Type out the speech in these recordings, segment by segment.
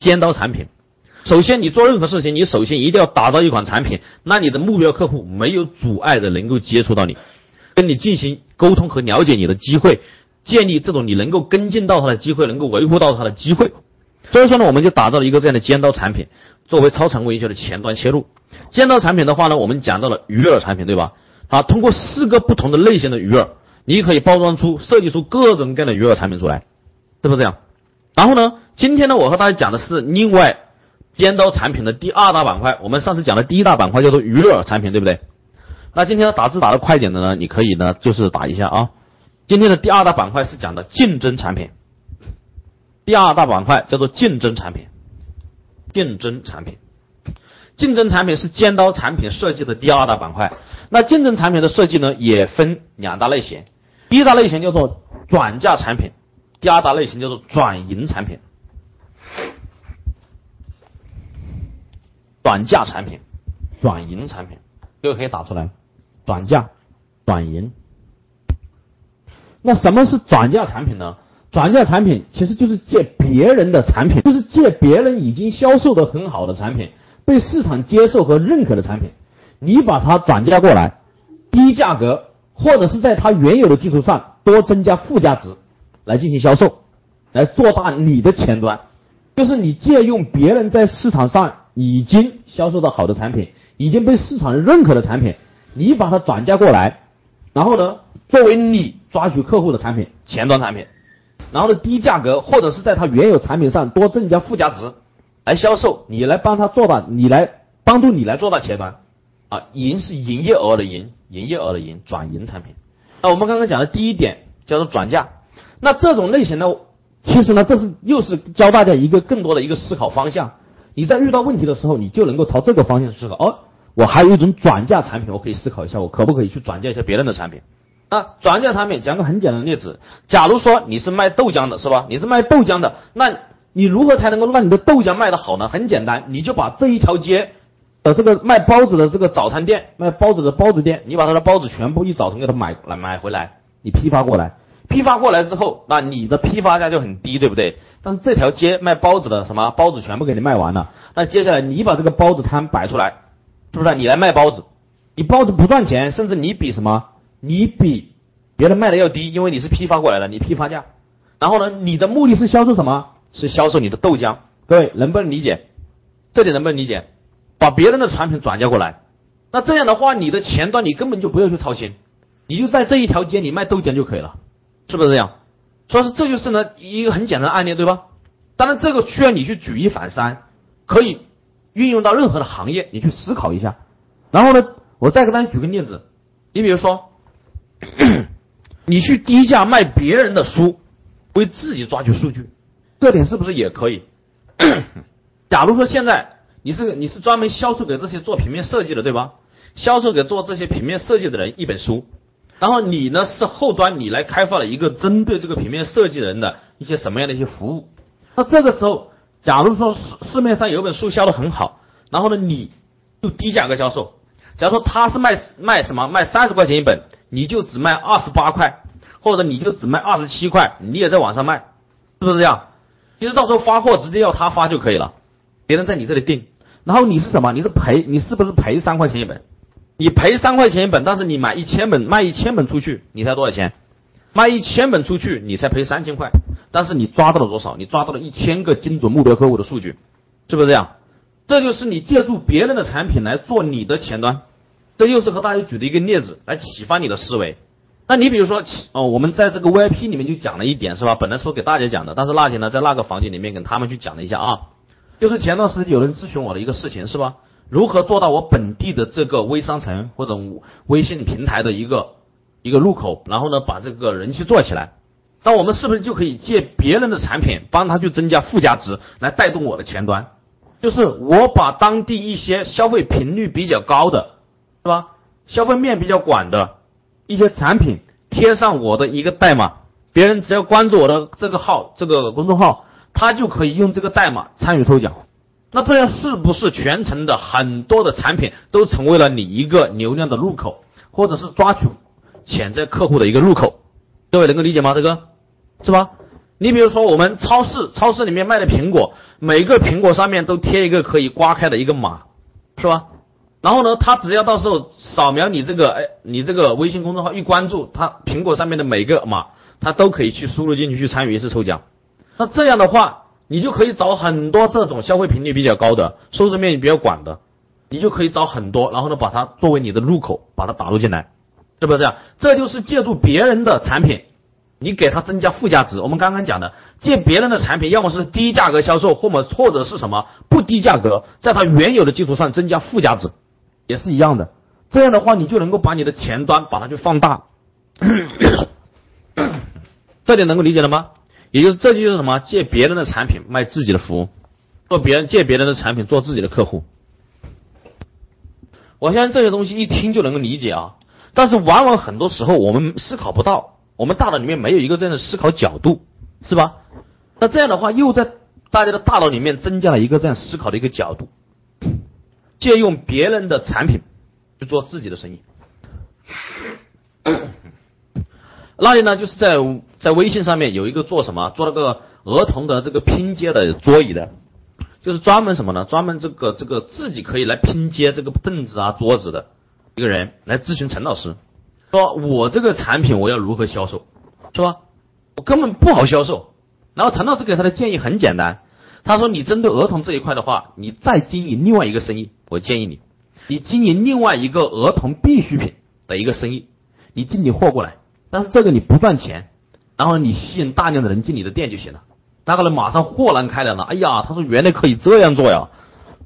尖刀产品。首先，你做任何事情，你首先一定要打造一款产品，那你的目标客户没有阻碍的能够接触到你，跟你进行沟通和了解你的机会，建立这种你能够跟进到他的机会，能够维护到他的机会。所以说呢，我们就打造了一个这样的尖刀产品，作为超常规营销的前端切入。尖刀产品的话呢，我们讲到了鱼饵产品，对吧？啊，通过四个不同的类型的鱼饵，你可以包装出、设计出各种各样的鱼饵产品出来，是不是这样？然后呢，今天呢，我和大家讲的是另外。尖刀产品的第二大板块，我们上次讲的第一大板块叫做娱乐产品，对不对？那今天要打字打的快一点的呢，你可以呢就是打一下啊。今天的第二大板块是讲的竞争产品，第二大板块叫做竞争产品，竞争产品，竞争产品是尖刀产品设计的第二大板块。那竞争产品的设计呢，也分两大类型，第一大类型叫做转嫁产品，第二大类型叫做转盈产品。转价产品，转盈产品，这个可以打出来。转价，转盈。那什么是转价产品呢？转价产品其实就是借别人的产品，就是借别人已经销售的很好的产品，被市场接受和认可的产品，你把它转嫁过来，低价格，或者是在它原有的基础上多增加附加值，来进行销售，来做大你的前端，就是你借用别人在市场上。已经销售的好的产品，已经被市场认可的产品，你把它转嫁过来，然后呢，作为你抓取客户的产品，前端产品，然后呢，低价格或者是在它原有产品上多增加附加值，来销售，你来帮他做到，你来帮助你来做到前端，啊，营是营业额的营，营业额的营，转营产品。那我们刚刚讲的第一点叫做转嫁，那这种类型呢，其实呢，这是又是教大家一个更多的一个思考方向。你在遇到问题的时候，你就能够朝这个方向思考。哦，我还有一种转嫁产品，我可以思考一下，我可不可以去转嫁一下别人的产品？那转嫁产品，讲个很简单的例子，假如说你是卖豆浆的，是吧？你是卖豆浆的，那你如何才能够让你的豆浆卖得好呢？很简单，你就把这一条街的这个卖包子的这个早餐店、卖包子的包子店，你把他的包子全部一早晨给他买来买回来，你批发过来。批发过来之后，那你的批发价就很低，对不对？但是这条街卖包子的什么包子全部给你卖完了，那接下来你把这个包子摊摆出来，是不是？你来卖包子，你包子不赚钱，甚至你比什么？你比别人卖的要低，因为你是批发过来的，你批发价。然后呢，你的目的是销售什么？是销售你的豆浆。各位能不能理解？这点能不能理解？把别人的产品转嫁过来，那这样的话，你的前端你根本就不用去操心，你就在这一条街里卖豆浆就可以了。是不是这样？所以说这就是呢一个很简单的案例，对吧？当然这个需要你去举一反三，可以运用到任何的行业，你去思考一下。然后呢，我再给大家举个例子，你比如说，你去低价卖别人的书，为自己抓取数据，这点是不是也可以？假如说现在你是你是专门销售给这些做平面设计的，对吧？销售给做这些平面设计的人一本书。然后你呢是后端，你来开发了一个针对这个平面设计人的一些什么样的一些服务？那这个时候，假如说市市面上有本书销的很好，然后呢你就低价格销售。假如说他是卖卖什么卖三十块钱一本，你就只卖二十八块，或者你就只卖二十七块，你也在网上卖，是不是这样？其实到时候发货直接要他发就可以了，别人在你这里订，然后你是什么？你是赔，你是不是赔三块钱一本？你赔三块钱一本，但是你买一千本，卖一千本出去，你才多少钱？卖一千本出去，你才赔三千块。但是你抓到了多少？你抓到了一千个精准目标客户的数据，是不是这样？这就是你借助别人的产品来做你的前端。这又是和大家举的一个例子，来启发你的思维。那你比如说，哦，我们在这个 VIP 里面就讲了一点，是吧？本来说给大家讲的，但是那天呢，在那个房间里面跟他们去讲了一下啊，就是前段时间有人咨询我的一个事情，是吧？如何做到我本地的这个微商城或者微信平台的一个一个入口，然后呢把这个人气做起来？那我们是不是就可以借别人的产品帮他去增加附加值，来带动我的前端？就是我把当地一些消费频率比较高的，是吧？消费面比较广的一些产品贴上我的一个代码，别人只要关注我的这个号这个公众号，他就可以用这个代码参与抽奖。那这样是不是全程的很多的产品都成为了你一个流量的入口，或者是抓取潜在客户的一个入口？各位能够理解吗？这个是吧？你比如说我们超市，超市里面卖的苹果，每个苹果上面都贴一个可以刮开的一个码，是吧？然后呢，他只要到时候扫描你这个，哎，你这个微信公众号一关注，他苹果上面的每个码，他都可以去输入进去去参与一次抽奖。那这样的话，你就可以找很多这种消费频率比较高的、受众面积比较广的，你就可以找很多，然后呢，把它作为你的入口，把它打入进来，是不是这样？这就是借助别人的产品，你给他增加附加值。我们刚刚讲的，借别人的产品，要么是低价格销售，或者或者是什么不低价格，在它原有的基础上增加附加值。也是一样的，这样的话，你就能够把你的前端把它去放大，这点能够理解了吗？也就是这就是什么？借别人的产品卖自己的服务，做别人借别人的产品做自己的客户。我相信这些东西一听就能够理解啊，但是往往很多时候我们思考不到，我们大脑里面没有一个这样的思考角度，是吧？那这样的话，又在大家的大脑里面增加了一个这样思考的一个角度。借用别人的产品去做自己的生意，那里呢？就是在在微信上面有一个做什么？做那个儿童的这个拼接的桌椅的，就是专门什么呢？专门这个这个自己可以来拼接这个凳子啊桌子的一个人来咨询陈老师，说我这个产品我要如何销售，是吧？我根本不好销售。然后陈老师给他的建议很简单。他说：“你针对儿童这一块的话，你再经营另外一个生意，我建议你，你经营另外一个儿童必需品的一个生意，你进点货过来，但是这个你不赚钱，然后你吸引大量的人进你的店就行了。那个人马上豁然开朗了。哎呀，他说原来可以这样做呀！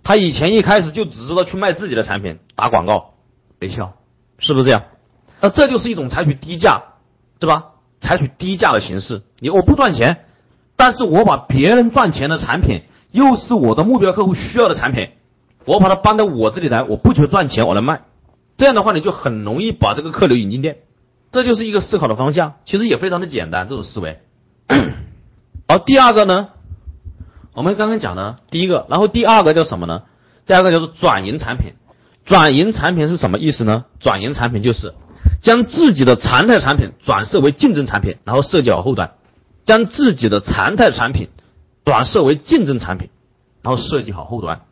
他以前一开始就只知道去卖自己的产品，打广告没效，是不是这样？那这就是一种采取低价，对吧？采取低价的形式，你我不赚钱。”但是我把别人赚钱的产品，又是我的目标客户需要的产品，我把它搬到我这里来，我不求赚钱，我来卖，这样的话你就很容易把这个客流引进店，这就是一个思考的方向，其实也非常的简单，这种思维。而第二个呢，我们刚刚讲的第一个，然后第二个叫什么呢？第二个叫做转营产品，转营产品是什么意思呢？转营产品就是将自己的常态产品转设为竞争产品，然后设计好后端。将自己的常态产品转设为竞争产品，然后设计好后端。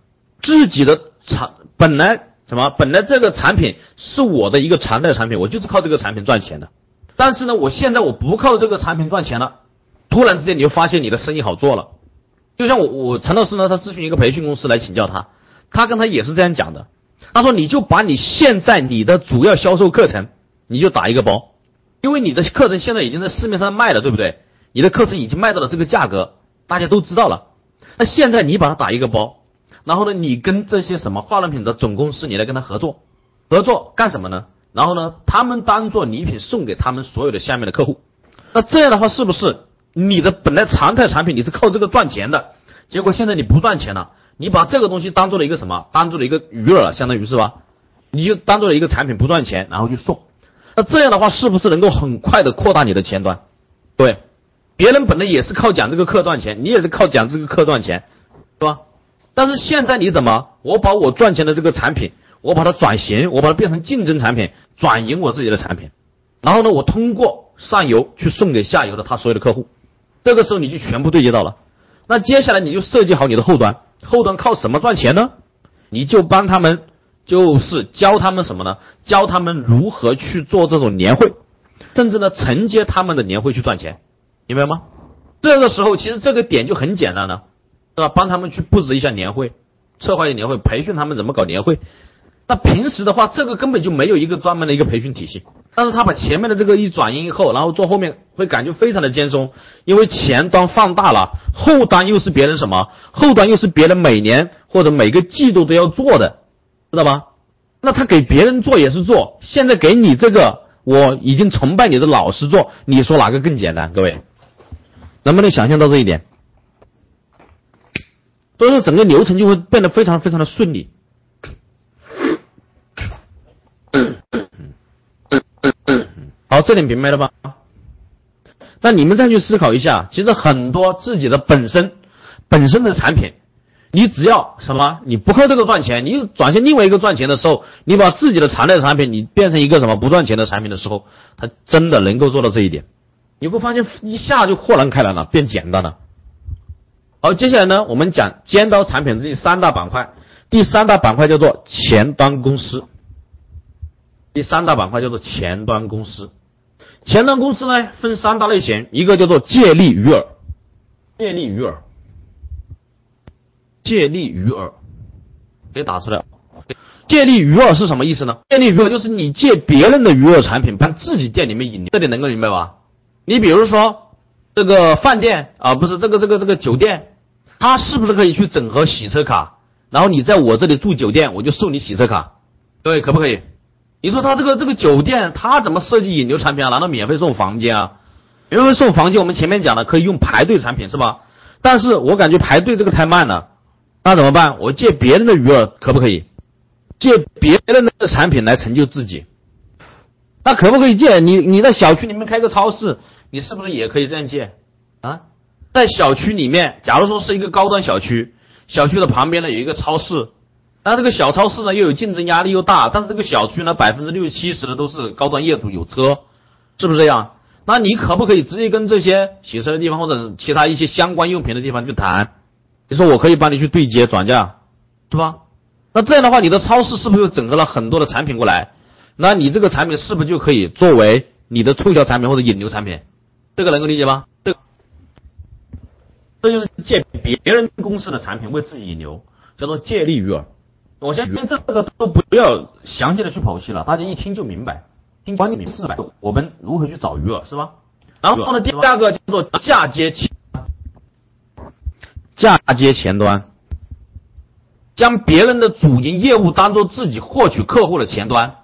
自己的产本来什么？本来这个产品是我的一个常态产品，我就是靠这个产品赚钱的。但是呢，我现在我不靠这个产品赚钱了。突然之间，你就发现你的生意好做了。就像我我陈老师呢，他咨询一个培训公司来请教他，他跟他也是这样讲的。他说：“你就把你现在你的主要销售课程，你就打一个包，因为你的课程现在已经在市面上卖了，对不对？”你的课程已经卖到了这个价格，大家都知道了。那现在你把它打一个包，然后呢，你跟这些什么化妆品的总公司，你来跟他合作，合作干什么呢？然后呢，他们当做礼品送给他们所有的下面的客户。那这样的话，是不是你的本来常态产品你是靠这个赚钱的？结果现在你不赚钱了，你把这个东西当做了一个什么？当做了一个鱼饵，相当于是吧？你就当做了一个产品不赚钱，然后去送。那这样的话，是不是能够很快的扩大你的前端？对。别人本来也是靠讲这个课赚钱，你也是靠讲这个课赚钱，是吧？但是现在你怎么？我把我赚钱的这个产品，我把它转型，我把它变成竞争产品，转赢我自己的产品，然后呢，我通过上游去送给下游的他所有的客户，这个时候你就全部对接到了。那接下来你就设计好你的后端，后端靠什么赚钱呢？你就帮他们，就是教他们什么呢？教他们如何去做这种年会，甚至呢承接他们的年会去赚钱。明白吗？这个时候其实这个点就很简单了，是吧？帮他们去布置一下年会，策划一下年会，培训他们怎么搞年会。那平时的话，这个根本就没有一个专门的一个培训体系。但是他把前面的这个一转移以后，然后做后面会感觉非常的轻松，因为前端放大了，后端又是别人什么？后端又是别人每年或者每个季度都要做的，知道吗？那他给别人做也是做，现在给你这个，我已经崇拜你的老师做，你说哪个更简单？各位？能不能想象到这一点？所以说，整个流程就会变得非常非常的顺利。好，这点明白了吧？那你们再去思考一下，其实很多自己的本身本身的产品，你只要什么，你不靠这个赚钱，你转向另外一个赚钱的时候，你把自己的常态产品你变成一个什么不赚钱的产品的时候，它真的能够做到这一点。你会发现一下就豁然开朗了，变简单了。好，接下来呢，我们讲尖刀产品的第三大板块。第三大板块叫做前端公司。第三大板块叫做前端公司。前端公司呢分三大类型，一个叫做借力鱼饵，借力鱼饵，借力鱼饵，给打出来。借力鱼饵是什么意思呢？借力鱼饵就是你借别人的鱼饵产品，帮自己店里面引流，这点能够明白吧？你比如说这个饭店啊，不是这个这个这个酒店，它是不是可以去整合洗车卡？然后你在我这里住酒店，我就送你洗车卡，各位可不可以？你说他这个这个酒店，他怎么设计引流产品啊？难道免费送房间啊？免费送房间，我们前面讲了可以用排队产品是吧？但是我感觉排队这个太慢了，那怎么办？我借别人的余额可不可以？借别人的产品来成就自己，那可不可以借？你你在小区里面开个超市，你是不是也可以这样借啊？在小区里面，假如说是一个高端小区，小区的旁边呢有一个超市，那这个小超市呢又有竞争压力又大，但是这个小区呢百分之六七十的都是高端业主有车，是不是这样？那你可不可以直接跟这些洗车的地方或者其他一些相关用品的地方去谈？你说我可以帮你去对接转嫁，是吧？那这样的话，你的超市是不是又整合了很多的产品过来？那你这个产品是不是就可以作为你的促销产品或者引流产品？这个能够理解吗？这，这就是借别人公司的产品为自己引流，叫做借力鱼饵。我相信这个都不要详细的去剖析了，大家一听就明白。听管理明白，我们如何去找鱼饵是吧？然后呢，第二个叫做嫁接前，嫁接前端。将别人的主营业务当做自己获取客户的前端。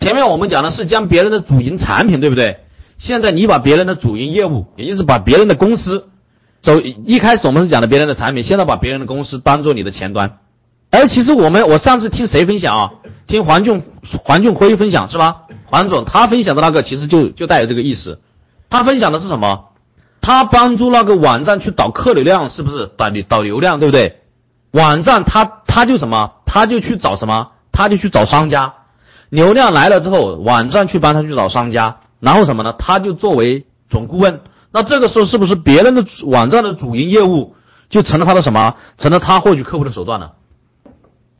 前面我们讲的是将别人的主营产品，对不对？现在你把别人的主营业务，也就是把别人的公司，走一开始我们是讲的别人的产品，现在把别人的公司当做你的前端。而其实我们我上次听谁分享啊？听黄俊黄俊辉分享是吧？黄总他分享的那个其实就就带有这个意思。他分享的是什么？他帮助那个网站去导客流量，是不是导导流量，对不对？网站他他就什么，他就去找什么，他就去找商家，流量来了之后，网站去帮他去找商家，然后什么呢？他就作为总顾问，那这个时候是不是别人的网站的主营业务就成了他的什么，成了他获取客户的手段了？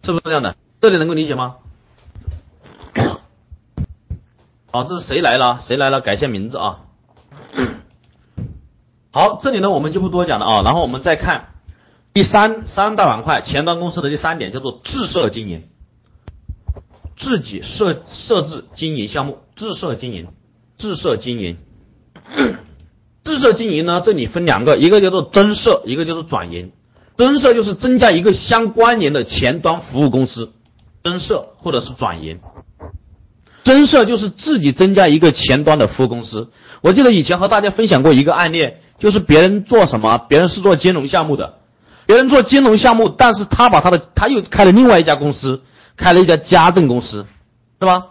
是不是这样的？这里能够理解吗？好，这是谁来了？谁来了？改一下名字啊。好，这里呢我们就不多讲了啊，然后我们再看。第三三大板块，前端公司的第三点叫做自设经营，自己设设置经营项目，自设经营，自设经营，自设经营呢，这里分两个，一个叫做增设，一个叫做转营。增设就是增加一个相关联的前端服务公司，增设或者是转营。增设就是自己增加一个前端的服务公司。我记得以前和大家分享过一个案例，就是别人做什么，别人是做金融项目的。别人做金融项目，但是他把他的他又开了另外一家公司，开了一家家政公司，是吧？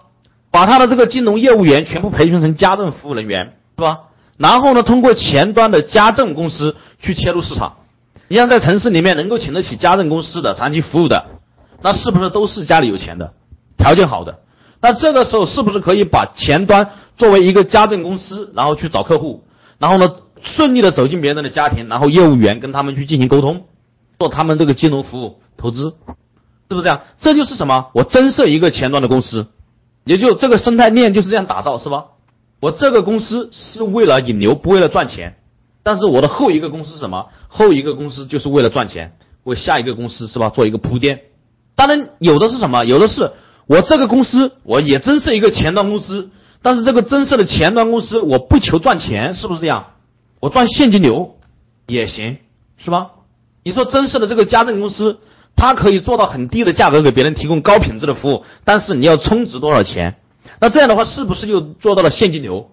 把他的这个金融业务员全部培训成家政服务人员，是吧？然后呢，通过前端的家政公司去切入市场。你像在城市里面能够请得起家政公司的长期服务的，那是不是都是家里有钱的，条件好的？那这个时候是不是可以把前端作为一个家政公司，然后去找客户，然后呢顺利的走进别人的家庭，然后业务员跟他们去进行沟通？做他们这个金融服务投资，是不是这样？这就是什么？我增设一个前端的公司，也就这个生态链就是这样打造，是吧？我这个公司是为了引流，不为了赚钱。但是我的后一个公司是什么？后一个公司就是为了赚钱，为下一个公司是吧？做一个铺垫。当然有的是什么？有的是我这个公司我也增设一个前端公司，但是这个增设的前端公司我不求赚钱，是不是这样？我赚现金流也行，是吧？你说真实的这个家政公司，它可以做到很低的价格给别人提供高品质的服务，但是你要充值多少钱？那这样的话是不是又做到了现金流？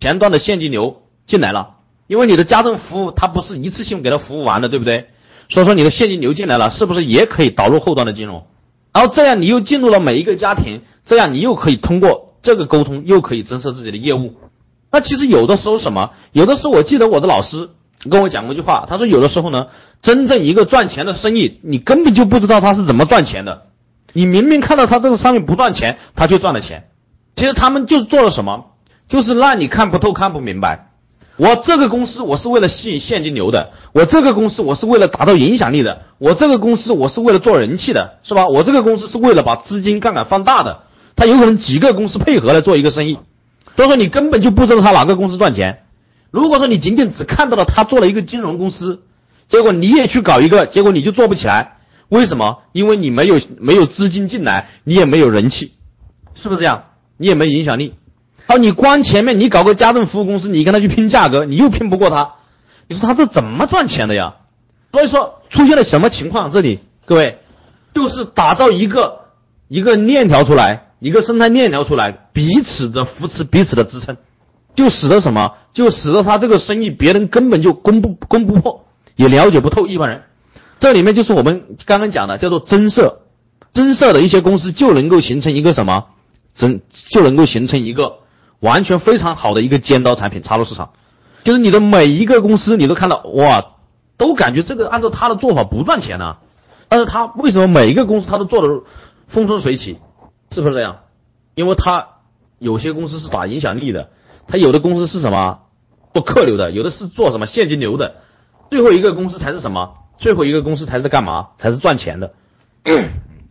前端的现金流进来了，因为你的家政服务它不是一次性给他服务完的，对不对？所以说你的现金流进来了，是不是也可以导入后端的金融？然后这样你又进入了每一个家庭，这样你又可以通过这个沟通，又可以增设自己的业务。那其实有的时候什么？有的时候我记得我的老师跟我讲过一句话，他说有的时候呢。真正一个赚钱的生意，你根本就不知道他是怎么赚钱的。你明明看到他这个商品不赚钱，他就赚了钱。其实他们就做了什么，就是让你看不透、看不明白。我这个公司我是为了吸引现金流的，我这个公司我是为了达到影响力的，我这个公司我是为了做人气的，是吧？我这个公司是为了把资金杠杆放大的。他有可能几个公司配合来做一个生意，所以说你根本就不知道他哪个公司赚钱。如果说你仅仅只看到了他做了一个金融公司，结果你也去搞一个，结果你就做不起来。为什么？因为你没有没有资金进来，你也没有人气，是不是这样？你也没影响力。好，你光前面你搞个家政服务公司，你跟他去拼价格，你又拼不过他。你说他这怎么赚钱的呀？所以说出现了什么情况？这里各位，就是打造一个一个链条出来，一个生态链条出来，彼此的扶持，彼此的支撑，就使得什么？就使得他这个生意别人根本就攻不攻不破，也了解不透一般人。这里面就是我们刚刚讲的，叫做增设，增设的一些公司就能够形成一个什么？增就能够形成一个。完全非常好的一个尖刀产品插入市场，就是你的每一个公司，你都看到哇，都感觉这个按照他的做法不赚钱呢，但是他为什么每一个公司他都做的风生水起，是不是这样？因为他有些公司是打影响力的，他有的公司是什么做客流的，有的是做什么现金流的，最后一个公司才是什么？最后一个公司才是干嘛？才是赚钱的。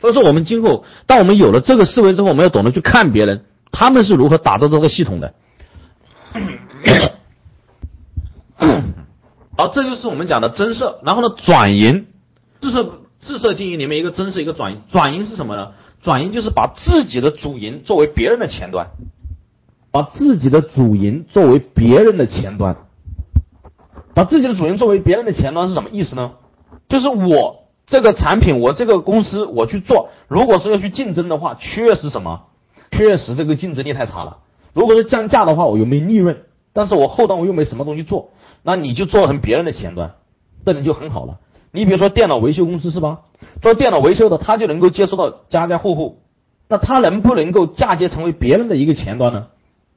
所以说，我们今后当我们有了这个思维之后，我们要懂得去看别人。他们是如何打造这个系统的？好，这就是我们讲的增设。然后呢，转营，自设自设经营里面一个增设一个转营。转营是什么呢？转营就是把自己的主营作为别人的前端，把自己的主营作为别人的前端，把自己的主营作为别人的前端是什么意思呢？就是我这个产品，我这个公司我去做，如果是要去竞争的话，确实什么？确实这个竞争力太差了。如果是降价的话，我又没利润，但是我后端我又没什么东西做，那你就做成别人的前端，这你就很好了。你比如说电脑维修公司是吧？做电脑维修的，他就能够接触到家家户户，那他能不能够嫁接成为别人的一个前端呢？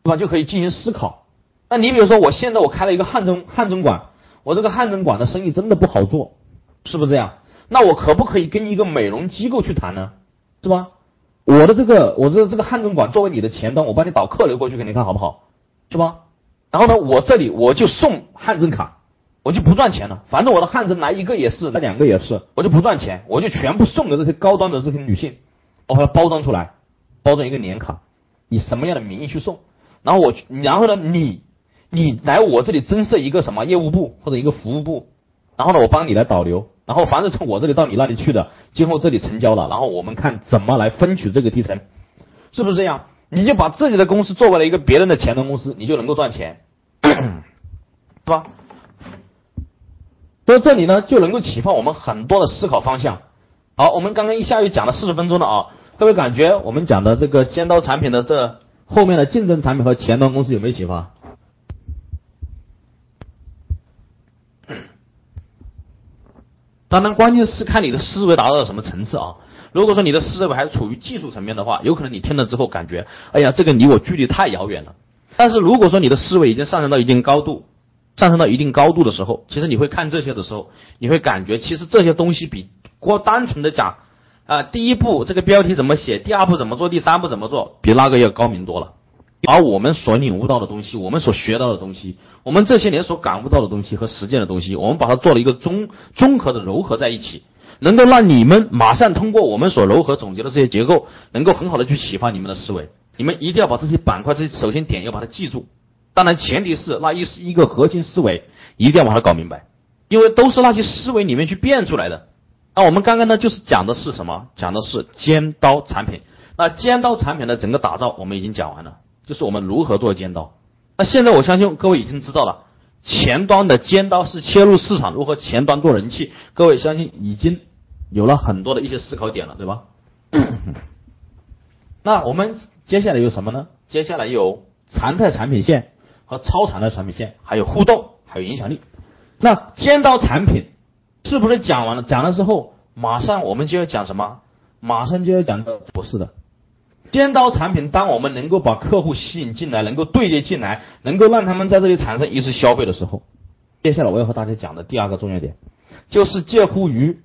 对吧？就可以进行思考。那你比如说，我现在我开了一个汗蒸汗蒸馆，我这个汗蒸馆的生意真的不好做，是不是这样？那我可不可以跟一个美容机构去谈呢？是吧？我的这个，我的这个汗蒸馆作为你的前端，我帮你导客流过去给你看好不好？是吧？然后呢，我这里我就送汗蒸卡，我就不赚钱了。反正我的汗蒸来一个也是，来两个也是，我就不赚钱，我就全部送给这些高端的这些女性，我把它包装出来，包装一个年卡，以什么样的名义去送？然后我，然后呢，你你来我这里增设一个什么业务部或者一个服务部，然后呢，我帮你来导流。然后凡是从我这里到你那里去的，今后这里成交了，然后我们看怎么来分取这个提成，是不是这样？你就把自己的公司作为了一个别人的前端公司，你就能够赚钱，是吧？所以这里呢就能够启发我们很多的思考方向。好，我们刚刚一下又讲了四十分钟了啊，各位感觉我们讲的这个尖刀产品的这后面的竞争产品和前端公司有没有启发？当然，关键是看你的思维达到了什么层次啊！如果说你的思维还是处于技术层面的话，有可能你听了之后感觉，哎呀，这个离我距离太遥远了。但是如果说你的思维已经上升到一定高度，上升到一定高度的时候，其实你会看这些的时候，你会感觉其实这些东西比光单纯的讲啊，第一步这个标题怎么写，第二步怎么做，第三步怎么做，比那个要高明多了。把我们所领悟到的东西，我们所学到的东西，我们这些年所感悟到的东西和实践的东西，我们把它做了一个综综合的糅合在一起，能够让你们马上通过我们所糅合总结的这些结构，能够很好的去启发你们的思维。你们一定要把这些板块，这些首先点要把它记住。当然，前提是那一是一个核心思维，一定要把它搞明白，因为都是那些思维里面去变出来的。那我们刚刚呢，就是讲的是什么？讲的是尖刀产品。那尖刀产品的整个打造，我们已经讲完了。就是我们如何做尖刀，那现在我相信各位已经知道了，前端的尖刀是切入市场，如何前端做人气，各位相信已经有了很多的一些思考点了，对吧？那我们接下来有什么呢？接下来有常态产品线和超常态产品线，还有互动，还有影响力。那尖刀产品是不是讲完了？讲了之后，马上我们就要讲什么？马上就要讲的不是的。尖刀产品，当我们能够把客户吸引进来，能够对接进来，能够让他们在这里产生一次消费的时候，接下来我要和大家讲的第二个重要点，就是介乎于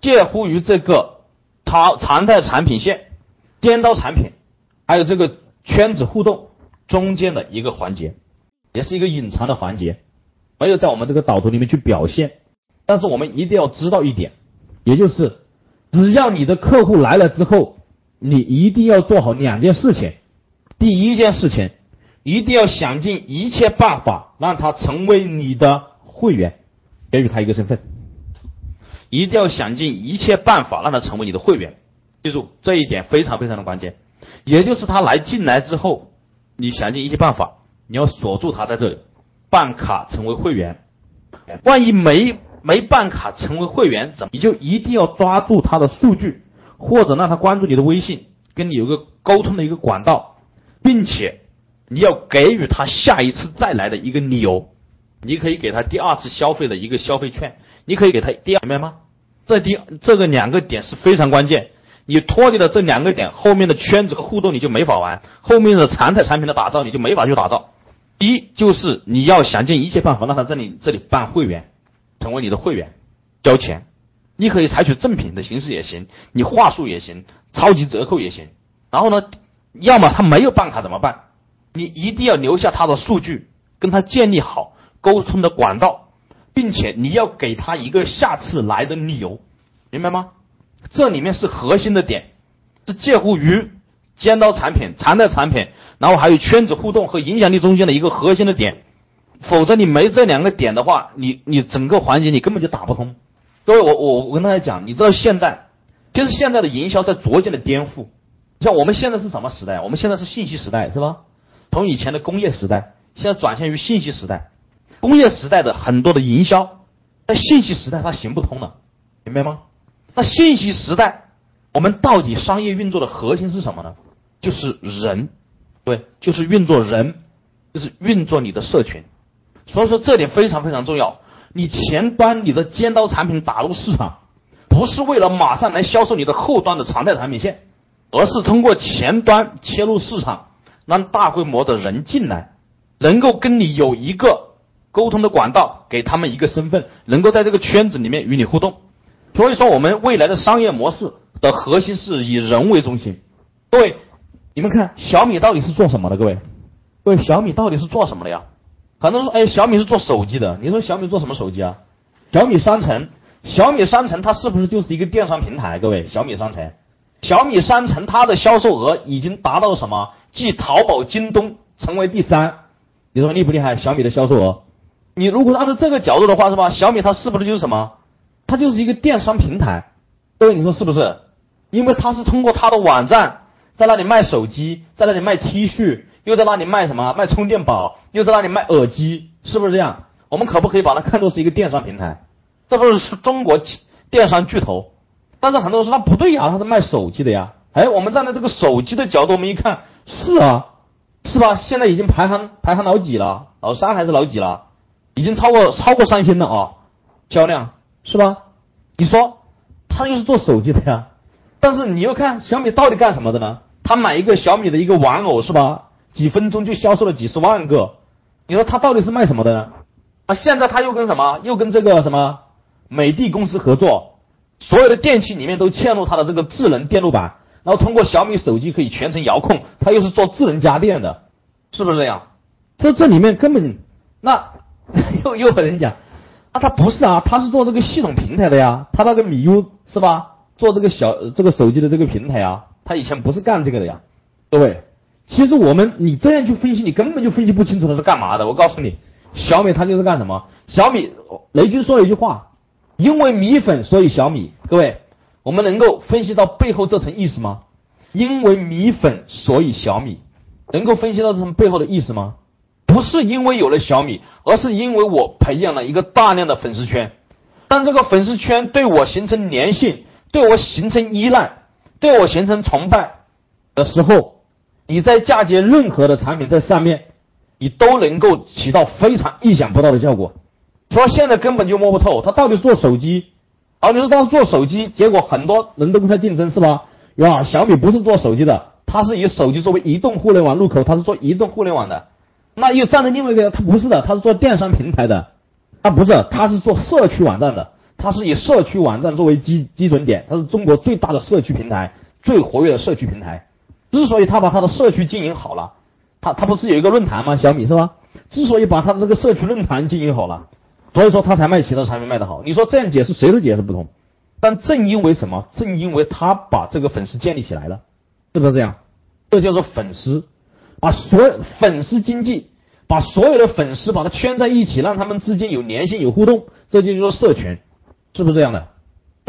介乎于这个它常态产品线、尖刀产品，还有这个圈子互动中间的一个环节，也是一个隐藏的环节，没有在我们这个导图里面去表现。但是我们一定要知道一点，也就是只要你的客户来了之后，你一定要做好两件事情。第一件事情，一定要想尽一切办法让他成为你的会员，给予他一个身份。一定要想尽一切办法让他成为你的会员。记住这一点非常非常的关键，也就是他来进来之后，你想尽一切办法，你要锁住他在这里，办卡成为会员。万一没没办卡成为会员，怎么你就一定要抓住他的数据，或者让他关注你的微信，跟你有个沟通的一个管道，并且你要给予他下一次再来的一个理由。你可以给他第二次消费的一个消费券，你可以给他第二明白吗？这第这个两个点是非常关键。你脱离了这两个点，后面的圈子和互动你就没法玩，后面的常态产品的打造你就没法去打造。第一就是你要想尽一切办法让他在你这里办会员，成为你的会员，交钱。你可以采取赠品的形式也行，你话术也行，超级折扣也行。然后呢，要么他没有办卡怎么办？你一定要留下他的数据，跟他建立好沟通的管道，并且你要给他一个下次来的理由，明白吗？这里面是核心的点，是介乎于尖刀产品、常态产品，然后还有圈子互动和影响力中间的一个核心的点。否则你没这两个点的话，你你整个环节你根本就打不通。各位，我我我跟大家讲，你知道现在，其实现在的营销在逐渐的颠覆。像我们现在是什么时代？我们现在是信息时代，是吧？从以前的工业时代，现在转向于信息时代。工业时代的很多的营销，在信息时代它行不通了，明白吗？那信息时代，我们到底商业运作的核心是什么呢？就是人，对，就是运作人，就是运作你的社群。所以说这点非常非常重要。你前端你的尖刀产品打入市场，不是为了马上来销售你的后端的常态产品线，而是通过前端切入市场，让大规模的人进来，能够跟你有一个沟通的管道，给他们一个身份，能够在这个圈子里面与你互动。所以说，我们未来的商业模式的核心是以人为中心。各位，你们看小米到底是做什么的？各位，各位，小米到底是做什么的呀？很多人说，哎，小米是做手机的。你说小米做什么手机啊？小米商城，小米商城它是不是就是一个电商平台？各位，小米商城，小米商城它的销售额已经达到了什么？继淘宝、京东成为第三。你说厉不厉害？小米的销售额，你如果按照这个角度的话，是吧？小米它是不是就是什么？它就是一个电商平台，各位你说是不是？因为它是通过它的网站在那里卖手机，在那里卖 T 恤，又在那里卖什么？卖充电宝，又在那里卖耳机，是不是这样？我们可不可以把它看作是一个电商平台？这不是是中国电商巨头？但是很多人说它不对呀，他是卖手机的呀。哎，我们站在这个手机的角度，我们一看，是啊，是吧？现在已经排行排行老几了？老三还是老几了？已经超过超过三星了啊，销量。是吧？你说他又是做手机的呀，但是你又看小米到底干什么的呢？他买一个小米的一个玩偶是吧？几分钟就销售了几十万个，你说他到底是卖什么的呢？啊，现在他又跟什么？又跟这个什么美的公司合作，所有的电器里面都嵌入他的这个智能电路板，然后通过小米手机可以全程遥控，他又是做智能家电的，是不是这样？这这里面根本那 又又有人讲。啊，他不是啊，他是做这个系统平台的呀，他那个米 U 是吧？做这个小这个手机的这个平台啊，他以前不是干这个的呀。各位，其实我们你这样去分析，你根本就分析不清楚他是干嘛的。我告诉你，小米它就是干什么？小米雷军说了一句话，因为米粉所以小米。各位，我们能够分析到背后这层意思吗？因为米粉所以小米，能够分析到这层背后的意思吗？不是因为有了小米，而是因为我培养了一个大量的粉丝圈。当这个粉丝圈对我形成粘性，对我形成依赖，对我形成崇拜的时候，你在嫁接任何的产品在上面，你都能够起到非常意想不到的效果。说现在根本就摸不透他到底是做手机，啊，你说他是做手机，结果很多人都跟他竞争是吧？啊，小米不是做手机的，它是以手机作为移动互联网入口，它是做移动互联网的。那又站在另外一个，他不是的，他是做电商平台的，他不是，他是做社区网站的，他是以社区网站作为基基准点，他是中国最大的社区平台，最活跃的社区平台。之所以他把他的社区经营好了，他他不是有一个论坛吗？小米是吧？之所以把他的这个社区论坛经营好了，所以说他才卖其他产品卖得好。你说这样解释谁都解释不通。但正因为什么？正因为他把这个粉丝建立起来了，是不是这样？这叫做粉丝，把所有粉丝经济，把所有的粉丝把它圈在一起，让他们之间有联系、有互动，这就叫做社群，是不是这样的？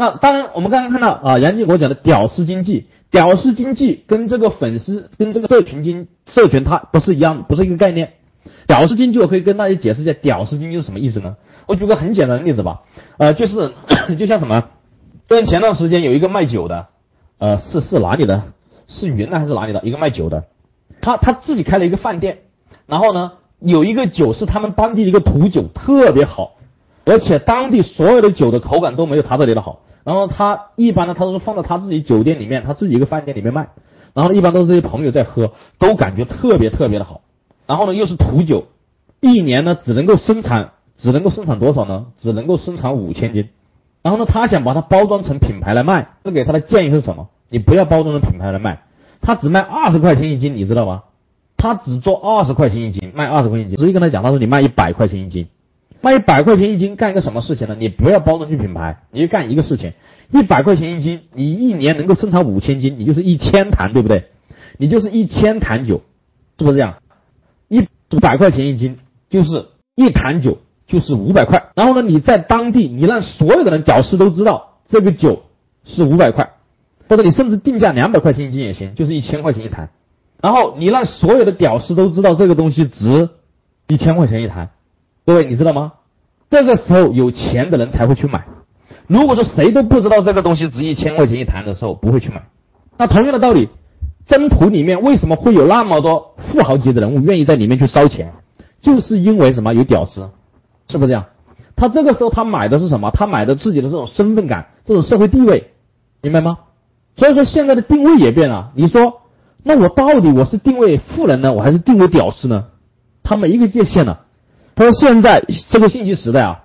那当然，我们刚刚看到啊，杨建国讲的屌丝经济，屌丝经济跟这个粉丝、跟这个社群经社群，它不是一样，不是一个概念。屌丝经济，我可以跟大家解释一下，屌丝经济是什么意思呢？我举个很简单的例子吧，呃，就是 就像什么？跟前段时间有一个卖酒的，呃，是是哪里的？是云南还是哪里的？一个卖酒的，他他自己开了一个饭店，然后呢，有一个酒是他们当地一个土酒，特别好，而且当地所有的酒的口感都没有他这里的好。然后他一般呢，他都是放在他自己酒店里面，他自己一个饭店里面卖。然后一般都是这些朋友在喝，都感觉特别特别的好。然后呢，又是土酒，一年呢只能够生产，只能够生产多少呢？只能够生产五千斤。然后呢，他想把它包装成品牌来卖，这给他的建议是什么？你不要包装成品牌来卖，他只卖二十块钱一斤，你知道吗？他只做二十块钱一斤，卖二十块钱一斤。直接跟他讲，他说你卖一百块钱一斤，卖一百块钱一斤，干一个什么事情呢？你不要包装去品牌，你就干一个事情，一百块钱一斤，你一年能够生产五千斤，你就是一千坛，对不对？你就是一千坛酒，是不是这样？一百块钱一斤就是一坛酒。就是五百块，然后呢，你在当地，你让所有的人屌丝都知道这个酒是五百块，或者你甚至定价两百块钱一斤也行，就是一千块钱一坛。然后你让所有的屌丝都知道这个东西值一千块钱一坛，各位你知道吗？这个时候有钱的人才会去买。如果说谁都不知道这个东西值一千块钱一坛的时候，不会去买。那同样的道理，征途里面为什么会有那么多富豪级的人物愿意在里面去烧钱？就是因为什么？有屌丝。是不是这样？他这个时候他买的是什么？他买的自己的这种身份感，这种社会地位，明白吗？所以说现在的定位也变了。你说，那我到底我是定位富人呢，我还是定位屌丝呢？他没一个界限了。他说现在这个信息时代啊，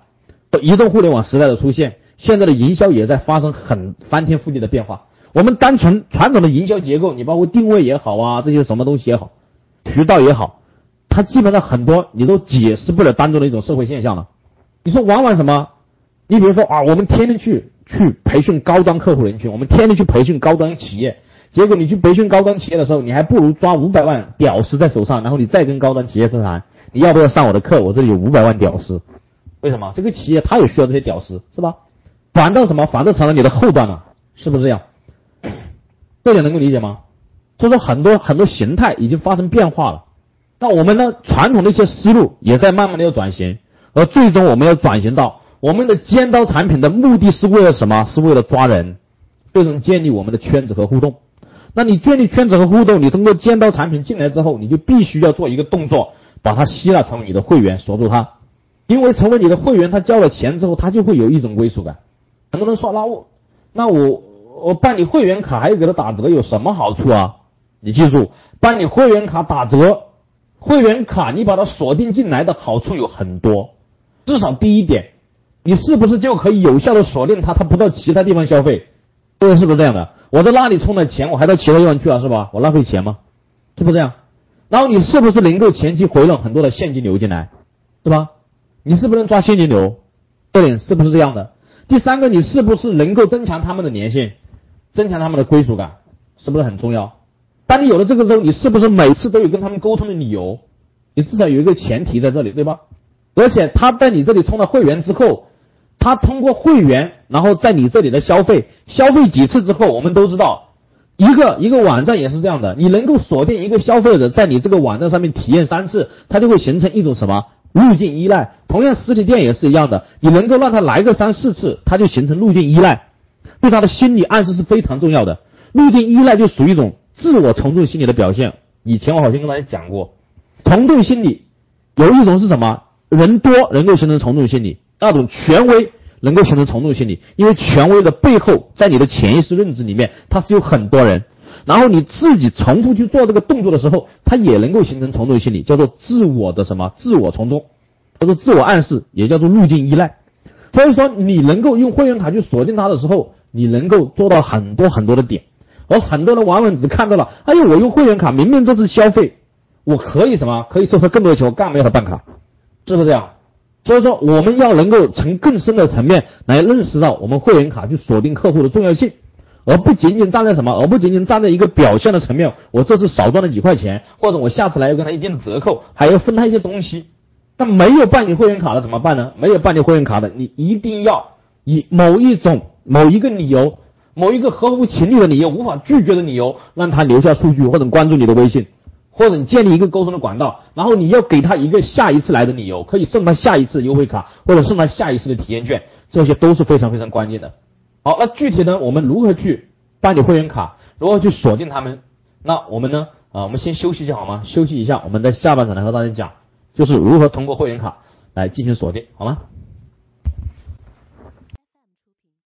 移动互联网时代的出现，现在的营销也在发生很翻天覆地的变化。我们单纯传统的营销结构，你包括定位也好啊，这些什么东西也好，渠道也好。它基本上很多你都解释不了当中的一种社会现象了。你说往往什么？你比如说啊，我们天天去去培训高端客户人群，我们天天去培训高端企业，结果你去培训高端企业的时候，你还不如抓五百万屌丝在手上，然后你再跟高端企业谈，你要不要上我的课？我这里有五百万屌丝。为什么？这个企业它也需要这些屌丝，是吧？反倒什么？反倒成了你的后端了，是不是这样？这点能够理解吗？所以说很多很多形态已经发生变化了。那我们呢？传统的一些思路也在慢慢的要转型，而最终我们要转型到我们的尖刀产品的目的是为了什么？是为了抓人，最终建立我们的圈子和互动。那你建立圈子和互动，你通过尖刀产品进来之后，你就必须要做一个动作，把它吸纳成为你的会员，锁住它。因为成为你的会员，他交了钱之后，他就会有一种归属感。很多人说，那我，那我，我办理会员卡还要给他打折，有什么好处啊？你记住，办理会员卡打折。会员卡，你把它锁定进来的好处有很多，至少第一点，你是不是就可以有效的锁定他，他不到其他地方消费？对是不是这样的？我在那里充了钱，我还到其他地方去了，是吧？我浪费钱吗？是不是这样？然后你是不是能够前期回笼很多的现金流进来，对吧？你是不是能抓现金流？这点是不是这样的？第三个，你是不是能够增强他们的粘性，增强他们的归属感？是不是很重要？当你有了这个之后，你是不是每次都有跟他们沟通的理由？你至少有一个前提在这里，对吧？而且他在你这里充了会员之后，他通过会员，然后在你这里的消费，消费几次之后，我们都知道，一个一个网站也是这样的，你能够锁定一个消费者在你这个网站上面体验三次，他就会形成一种什么路径依赖。同样，实体店也是一样的，你能够让他来个三四次，他就形成路径依赖，对他的心理暗示是非常重要的。路径依赖就属于一种。自我从众心理的表现，以前我好像跟大家讲过，从众心理有一种是什么？人多能够形成从众心理，那种权威能够形成从众心理，因为权威的背后，在你的潜意识认知里面，它是有很多人，然后你自己重复去做这个动作的时候，它也能够形成从众心理，叫做自我的什么？自我从众，叫做自我暗示，也叫做路径依赖。所以说，你能够用会员卡去锁定它的时候，你能够做到很多很多的点。而很多人往往只看到了，哎呦，我用会员卡，明明这次消费我可以什么？可以收他更多的钱，我干嘛要他办卡？是不是这样？所以说，我们要能够从更深的层面来认识到我们会员卡去锁定客户的重要性，而不仅仅站在什么，而不仅仅站在一个表现的层面。我这次少赚了几块钱，或者我下次来要跟他一定的折扣，还要分他一些东西。但没有办理会员卡的怎么办呢？没有办理会员卡的，你一定要以某一种、某一个理由、某一个合乎情理的理由、无法拒绝的理由，让他留下数据或者关注你的微信。或者你建立一个沟通的管道，然后你要给他一个下一次来的理由，可以送他下一次优惠卡，或者送他下一次的体验券，这些都是非常非常关键的。好，那具体呢，我们如何去办理会员卡，如何去锁定他们？那我们呢？啊，我们先休息一下好吗？休息一下，我们在下半场来和大家讲，就是如何通过会员卡来进行锁定，好吗？